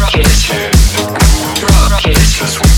Rock is, rock is,